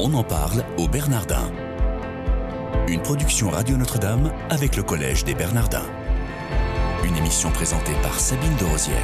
On en parle au Bernardin. Une production Radio Notre-Dame avec le Collège des Bernardins. Une émission présentée par Sabine de Rosière.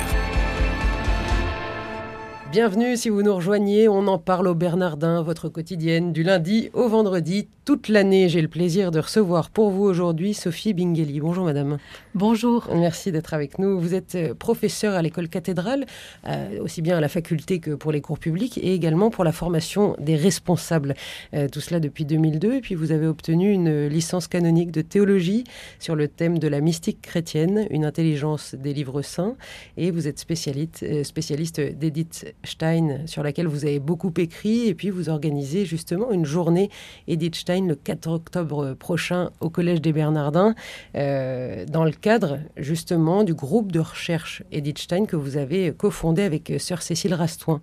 Bienvenue si vous nous rejoignez, on en parle au Bernardin, votre quotidienne du lundi au vendredi, toute l'année. J'ai le plaisir de recevoir pour vous aujourd'hui Sophie Bingeli. Bonjour madame. Bonjour. Merci d'être avec nous. Vous êtes euh, professeure à l'école cathédrale, euh, aussi bien à la faculté que pour les cours publics et également pour la formation des responsables. Euh, tout cela depuis 2002 et puis vous avez obtenu une licence canonique de théologie sur le thème de la mystique chrétienne, une intelligence des livres saints et vous êtes spécialiste, spécialiste d'Edith Stein sur laquelle vous avez beaucoup écrit et puis vous organisez justement une journée Edith Stein le 4 octobre prochain au Collège des Bernardins euh, dans le cadre justement du groupe de recherche Edith Stein que vous avez cofondé avec sœur Cécile Rastoin.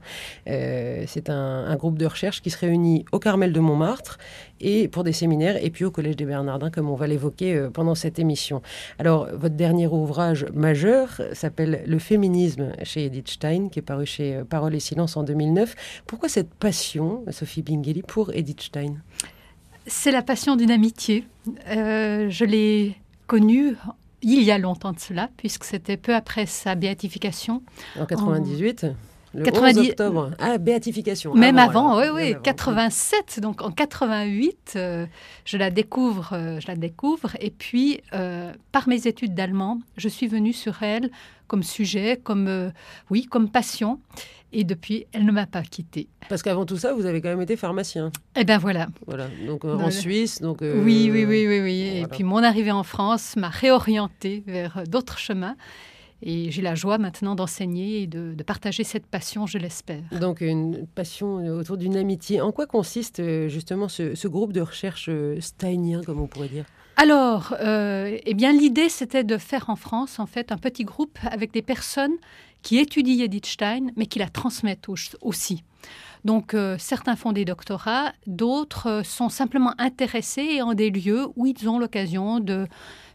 Euh, c'est un, un, groupe de recherche qui se réunit au Carmel de Montmartre et pour des séminaires et puis au Collège des Bernardins comme on va l'évoquer euh, pendant cette émission. Alors votre dernier ouvrage majeur s'appelle Le féminisme chez Edith Stein qui est paru chez Parole et Silence en 2009. Pourquoi cette passion, Sophie Bingeli, pour Edith Stein C'est la passion d'une amitié. Euh, je l'ai connue il y a longtemps de cela, puisque c'était peu après sa béatification. En 98 en... Le 90... octobre. Ah, béatification. Même avant, avant oui, oui. 87, donc en 88, euh, je la découvre, euh, je la découvre. Et puis, euh, par mes études d'allemand, je suis venue sur elle comme sujet, comme oui, comme passion. Et depuis, elle ne m'a pas quittée. Parce qu'avant tout ça, vous avez quand même été pharmacien. Eh bien voilà. Voilà. Donc en. Suisse, donc. Euh... Oui, oui, oui, oui, oui. Voilà. Et puis mon arrivée en France m'a réorientée vers d'autres chemins. Et j'ai la joie maintenant d'enseigner et de, de, partager cette passion, je l'espère. Donc une passion autour d'une amitié. En quoi consiste justement ce, ce groupe de recherche steinien, comme on pourrait dire? Alors, euh, eh bien, l'idée, c'était de faire en France, en fait, un petit groupe avec des personnes qui étudient Edith Stein, mais qui la transmettent aussi. Donc, euh, certains font des doctorats, d'autres euh, sont simplement intéressés en des lieux où ils ont l'occasion de,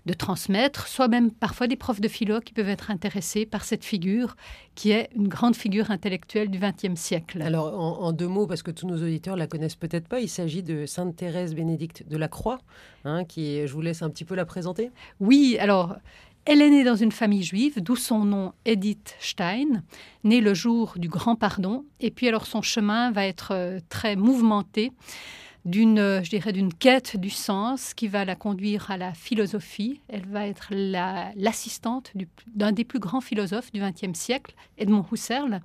de transmettre, soit même parfois des profs de philo qui peuvent être intéressés par cette figure qui est une grande figure intellectuelle du XXe siècle. Alors, en, en, deux mots, parce que tous nos auditeurs la connaissent peut-être pas, il s'agit de Sainte Thérèse Bénédicte de la Croix, hein, qui, je vous laisse un petit peu la présenter. Oui, alors. Elle est née dans une famille juive, d'où son nom Edith Stein, née le jour du Grand Pardon. Et puis alors son chemin va être euh, très mouvementé d'une, je dirais, d'une quête du sens qui va la conduire à la philosophie. Elle va être la, l'assistante du, d'un des plus grands philosophes du XXe siècle, Edmond Husserl.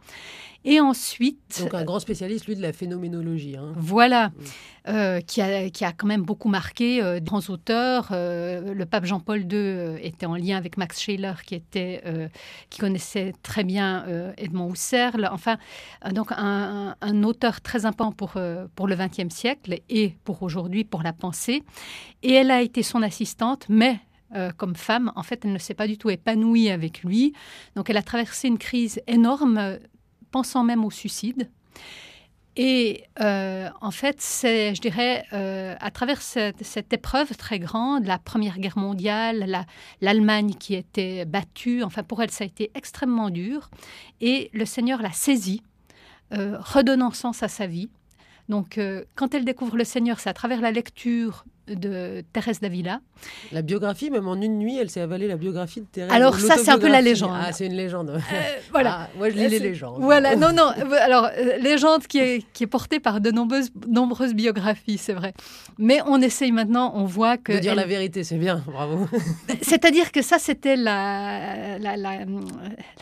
Et ensuite... Donc un grand spécialiste, lui, de la phénoménologie. Hein. Voilà, mmh. euh, qui, a, qui a quand même beaucoup marqué euh, grands auteurs. Euh, le pape Jean-Paul II était en lien avec Max Scheler, qui, était, euh, qui connaissait très bien euh, Edmond Husserl. Enfin, donc un, un, un, auteur très important pour, pour le XXe siècle et pour aujourd'hui, pour la pensée. Et elle a été son assistante, mais euh, comme femme, en fait, elle ne s'est pas du tout épanouie avec lui. Donc, elle a traversé une crise énorme, pensant même au suicide. Et euh, en fait, c'est, je dirais, euh, à travers cette, épreuve très grande, la Première Guerre mondiale, la, l'Allemagne qui était battue, enfin pour elle, ça a été extrêmement dur. Et le Seigneur l'a saisie, redonnant sens à sa vie. Donc, euh, quand elle découvre le Seigneur, c'est à travers la lecture de Thérèse d'Avila. La biographie, même en une nuit, elle s'est avalée la biographie de Thérèse. Alors ça, c'est un peu la légende. Ah, c'est une légende. Euh, voilà. Ah, moi, je lis les légendes. Voilà, non, non. Alors, euh, légende qui est, qui est portée par de nombreuses, nombreuses biographies, c'est vrai. Mais on essaye maintenant, on voit que... De dire elle... la vérité, c'est bien, bravo. C'est-à-dire que ça, c'était la, la, la,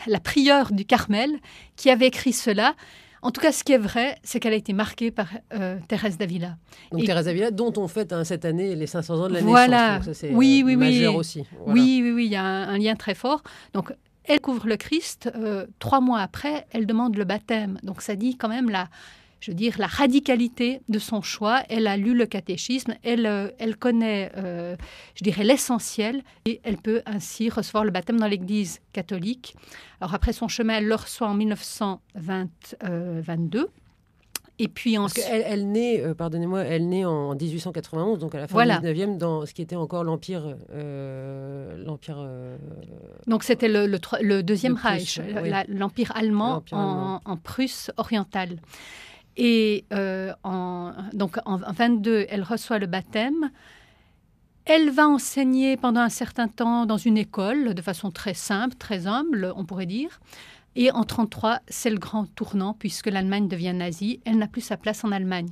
la prieure du Carmel qui avait écrit cela. En tout cas, ce qui est vrai, c'est qu'elle a été marquée par euh, Thérèse d'Avila. Donc et... Thérèse d'Avila, dont on fête hein, cette année les 500 ans de la voilà. naissance. Ça, oui, oui, majeur oui. aussi. Voilà. Oui, oui, oui, il y a un, un, lien très fort. Donc, elle couvre le Christ. Euh, trois mois après, elle demande le baptême. Donc, ça dit quand même la je veux dire, la radicalité de son choix. Elle a lu le catéchisme, elle, euh, elle connaît, euh, je dirais, l'essentiel et elle peut ainsi recevoir le baptême dans l'Église catholique. Alors après son chemin, elle le reçoit en 1922. Et puis ensuite... elle, elle naît, euh, pardonnez-moi, elle naît en 1891, donc à la fin voilà. du 19e, dans ce qui était encore l'Empire. Euh, l'empire euh, donc c'était le, le, le, Deuxième le Reich, oui. l'Empire allemand, en, en, Prusse orientale. Et en, donc en 22, elle reçoit le baptême. Elle va enseigner pendant un certain temps dans une école, de façon très simple, très humble, on pourrait dire. Et en 1933, c'est le grand tournant puisque l'Allemagne devient nazie. Elle n'a plus sa place en Allemagne.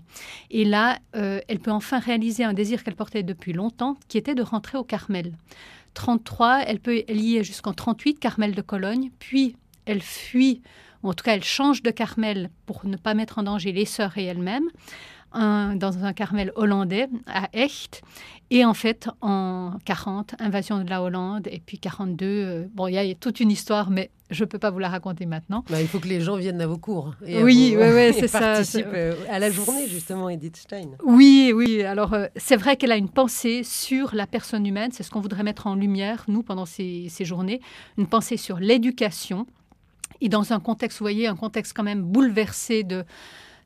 Et là, euh, elle peut enfin réaliser un désir qu'elle portait depuis longtemps, qui était de rentrer au Carmel. 33, elle peut y est jusqu'en 38, Carmel de Cologne, puis elle fuit, en tout cas elle change de Carmel pour ne pas mettre en danger les sœurs et elle-même dans un Carmel hollandais à Echt. Et en fait, en 40, invasion de la Hollande. Et puis 42, euh, bon, il y a toute une histoire, mais je ne peux pas vous la raconter maintenant. Bah, il faut que les gens viennent à vos cours. Et oui, c'est ça. Participent euh, à la journée, justement, Edith Stein. Oui, oui. Alors, euh, c'est vrai qu'elle a une pensée sur la personne humaine. C'est ce qu'on voudrait mettre en lumière, nous, pendant ces, ces journées. Une pensée sur l'éducation. Et dans un contexte, vous voyez, un contexte quand même bouleversé de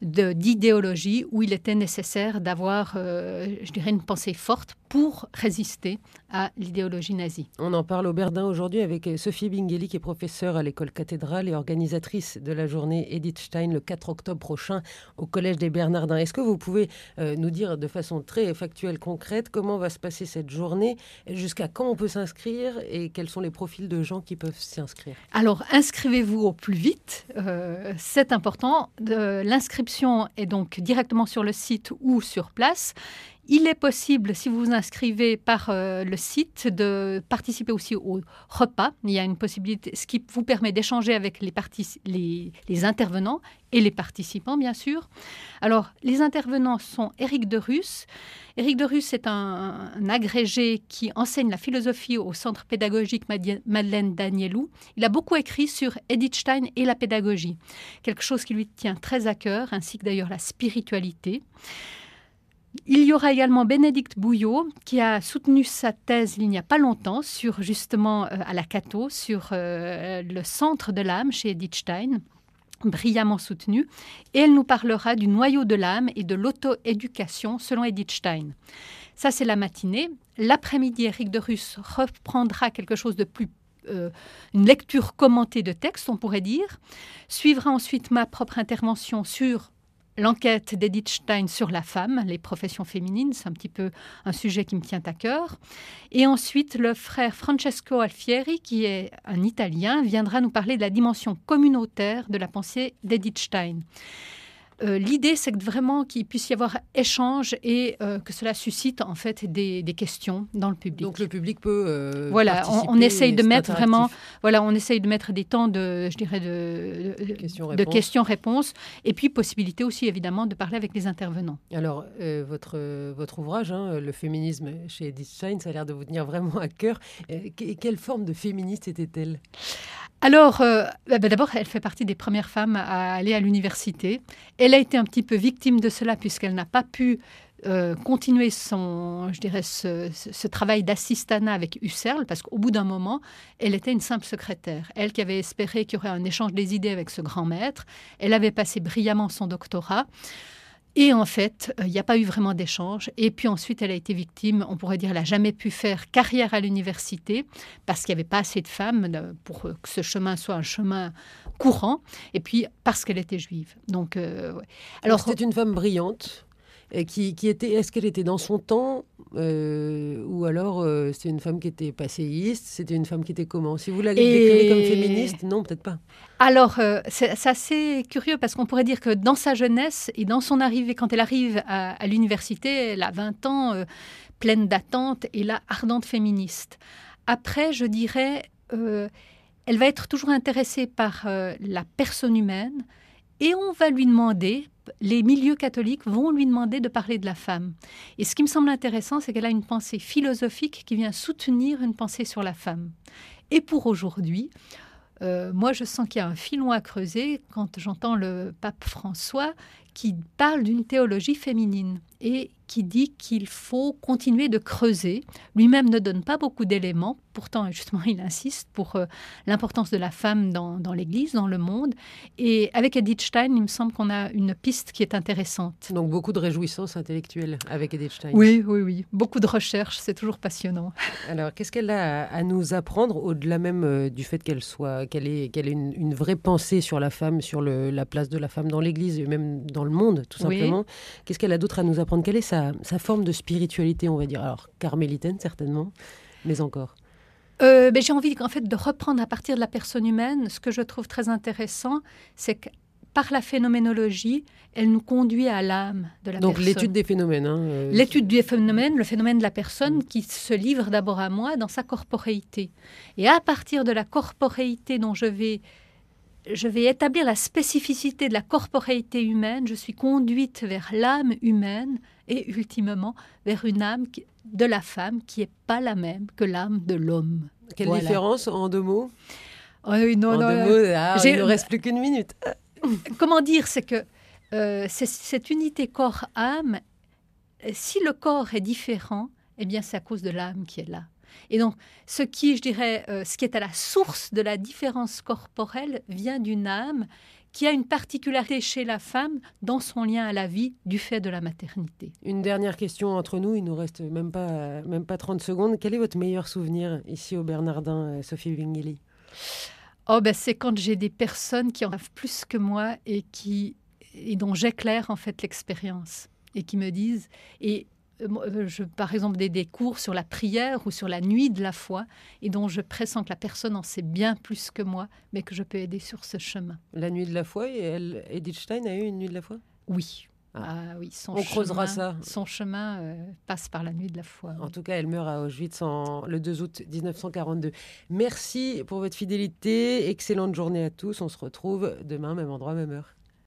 d'idéologie où il était nécessaire d'avoir, euh, je dirais, une pensée forte pour résister à l'idéologie nazie. On en parle au Berdin aujourd'hui avec Sophie Bingeli, qui est professeure à l'école cathédrale et organisatrice de la journée Edith Stein le 4 octobre prochain au Collège des Bernardins. Est-ce que vous pouvez euh, nous dire de façon très factuelle, concrète, comment va se passer cette journée, jusqu'à quand on peut s'inscrire et quels sont les profils de gens qui peuvent s'y inscrire Alors, inscrivez-vous au plus vite, euh, c'est important. L'inscription est donc directement sur le site ou sur place. Il est possible, si vous vous inscrivez par euh, le site, de participer aussi au repas. Il y a une possibilité, ce qui vous permet d'échanger avec les, intervenants et les participants, bien sûr. Alors, les intervenants sont Éric de Russe. Éric de Russe est un, agrégé qui enseigne la philosophie au Centre pédagogique Madeleine Danielou. Il a beaucoup écrit sur Edith Stein et la pédagogie, quelque chose qui lui tient très à cœur, ainsi que d'ailleurs la spiritualité. Il y aura également Bénédicte Bouillot qui a soutenu sa thèse il n'y a pas longtemps sur justement euh, à la Cato sur euh, le centre de l'âme chez Edith Stein brillamment soutenue, et elle nous parlera du noyau de l'âme et de l'auto-éducation selon Edith Stein. Ça, c'est la matinée. L'après-midi, Eric de Russe reprendra quelque chose de plus euh, une lecture commentée de texte, on pourrait dire. Suivra ensuite ma propre intervention sur l'enquête d'Edith Stein sur la femme, les professions féminines, c'est un petit peu un sujet qui me tient à cœur. Et ensuite, le frère Francesco Alfieri, qui est un Italien, viendra nous parler de la dimension communautaire de la pensée d'Edith Stein. Euh, l'idée, c'est vraiment qu'il puisse y avoir échange et euh, que cela suscite en fait des, questions dans le public. Donc le public peut. Euh, voilà, on, essaye de mettre vraiment, voilà, on essaye de mettre des temps de, je dirais, de, de questions-réponses et puis possibilité aussi évidemment de parler avec les intervenants. Alors votre votre ouvrage, hein, le féminisme chez Edith Stein, ça a l'air de vous tenir vraiment à cœur. quelle forme de féministe était-elle? Alors, euh, bah, bah, d'abord, elle fait partie des premières femmes à aller à l'université. Elle a été un petit peu victime de cela puisqu'elle n'a pas pu euh, continuer son, je dirais, ce, travail d'assistanat avec Husserl, parce qu'au bout d'un moment, elle était une simple secrétaire. Elle qui avait espéré qu'il y aurait un échange des idées avec ce grand maître, elle avait passé brillamment son doctorat. Et en fait, euh, il n'y a pas eu vraiment d'échange. Et puis ensuite, elle a été victime, on pourrait dire, elle n'a jamais pu faire carrière à l'université parce qu'il n'y avait pas assez de femmes euh, pour que ce chemin soit un chemin courant. Et puis parce qu'elle était juive. Donc, euh, alors c'était une femme brillante qui, était, est-ce qu'elle était dans son temps euh, ou alors euh, c'était une femme qui était passéiste C'était une femme qui était comment? Si vous la décrivez comme féministe, non, peut-être pas. Alors, euh, c'est assez curieux parce qu'on pourrait dire que dans sa jeunesse et dans son arrivée, quand elle arrive à, à l'université, elle a 20 ans, pleine d'attentes et là, ardente féministe. Après, je dirais, elle va être toujours intéressée par la personne humaine et on va lui demander, les milieux catholiques vont lui demander de parler de la femme. Et ce qui me semble intéressant, c'est qu'elle a une pensée philosophique qui vient soutenir une pensée sur la femme. Et pour aujourd'hui, euh, moi, je sens qu'il y a un filon à creuser quand j'entends le pape François qui parle d'une théologie féminine. et qui dit qu'il faut continuer de creuser. Lui-même ne donne pas beaucoup d'éléments, pourtant justement il insiste pour euh, l'importance de la femme dans, l'Église, dans le monde. Et avec Edith Stein, il me semble qu'on a une piste qui est intéressante. Donc beaucoup de réjouissance intellectuelle avec Edith Stein. Oui, oui, oui. Beaucoup de recherches, c'est toujours passionnant. Alors qu'est-ce qu'elle a à nous apprendre, au-delà même euh, du fait qu'elle soit, qu'elle ait, qu'elle ait une, vraie pensée sur la femme, sur la place de la femme dans l'Église et même dans le monde, tout simplement? Qu'est-ce qu'elle a d'autre à nous apprendre? Quelle est sa sa, forme de spiritualité, on va dire. Alors, carmélitaine, certainement, mais encore. Euh, ben, j'ai envie en fait de reprendre à partir de la personne humaine. Ce que je trouve très intéressant, c'est que par la phénoménologie, elle nous conduit à l'âme de la personne. Donc l'étude des phénomènes. Hein, euh, l'étude du phénomène, le phénomène de la personne mm. qui se livre d'abord à moi dans sa corporéité. Et à partir de la corporéité dont je vais je vais établir la spécificité de la corporéité humaine, je suis conduite vers l'âme humaine et ultimement vers une âme de la femme qui n'est pas la même que l'âme de l'homme. Quelle différence en deux mots? Non, En deux mots, ah, il ne reste plus qu'une minute. Comment dire C'est que euh, cette unité corps-âme, si le corps est différent, eh bien c'est à cause de l'âme qui est là. Et donc, ce qui, je dirais, euh, ce qui est à la source de la différence corporelle vient d'une âme qui a une particularité chez la femme dans son lien à la vie du fait de la maternité. Une dernière question entre nous, il nous reste même pas, même pas 30 secondes. Quel est votre meilleur souvenir ici au Bernardin, euh, Sophie Wingeli Oh ben c'est quand j'ai des personnes qui en savent plus que moi et qui et dont j'éclaire en fait l'expérience et qui me disent et je, par exemple des, cours sur la prière ou sur la nuit de la foi et dont je pressens que la personne en sait bien plus que moi, mais que je peux aider sur ce chemin. La nuit de la foi, et elle, Edith Stein a eu une nuit de la foi? Oui. Ah. ah oui, son On creusera ça. Son chemin euh, passe par la nuit de la foi. En tout cas, elle meurt à Auschwitz le 2 août 1942. Merci pour votre fidélité. Excellente journée à tous. On se retrouve demain, même endroit, même heure.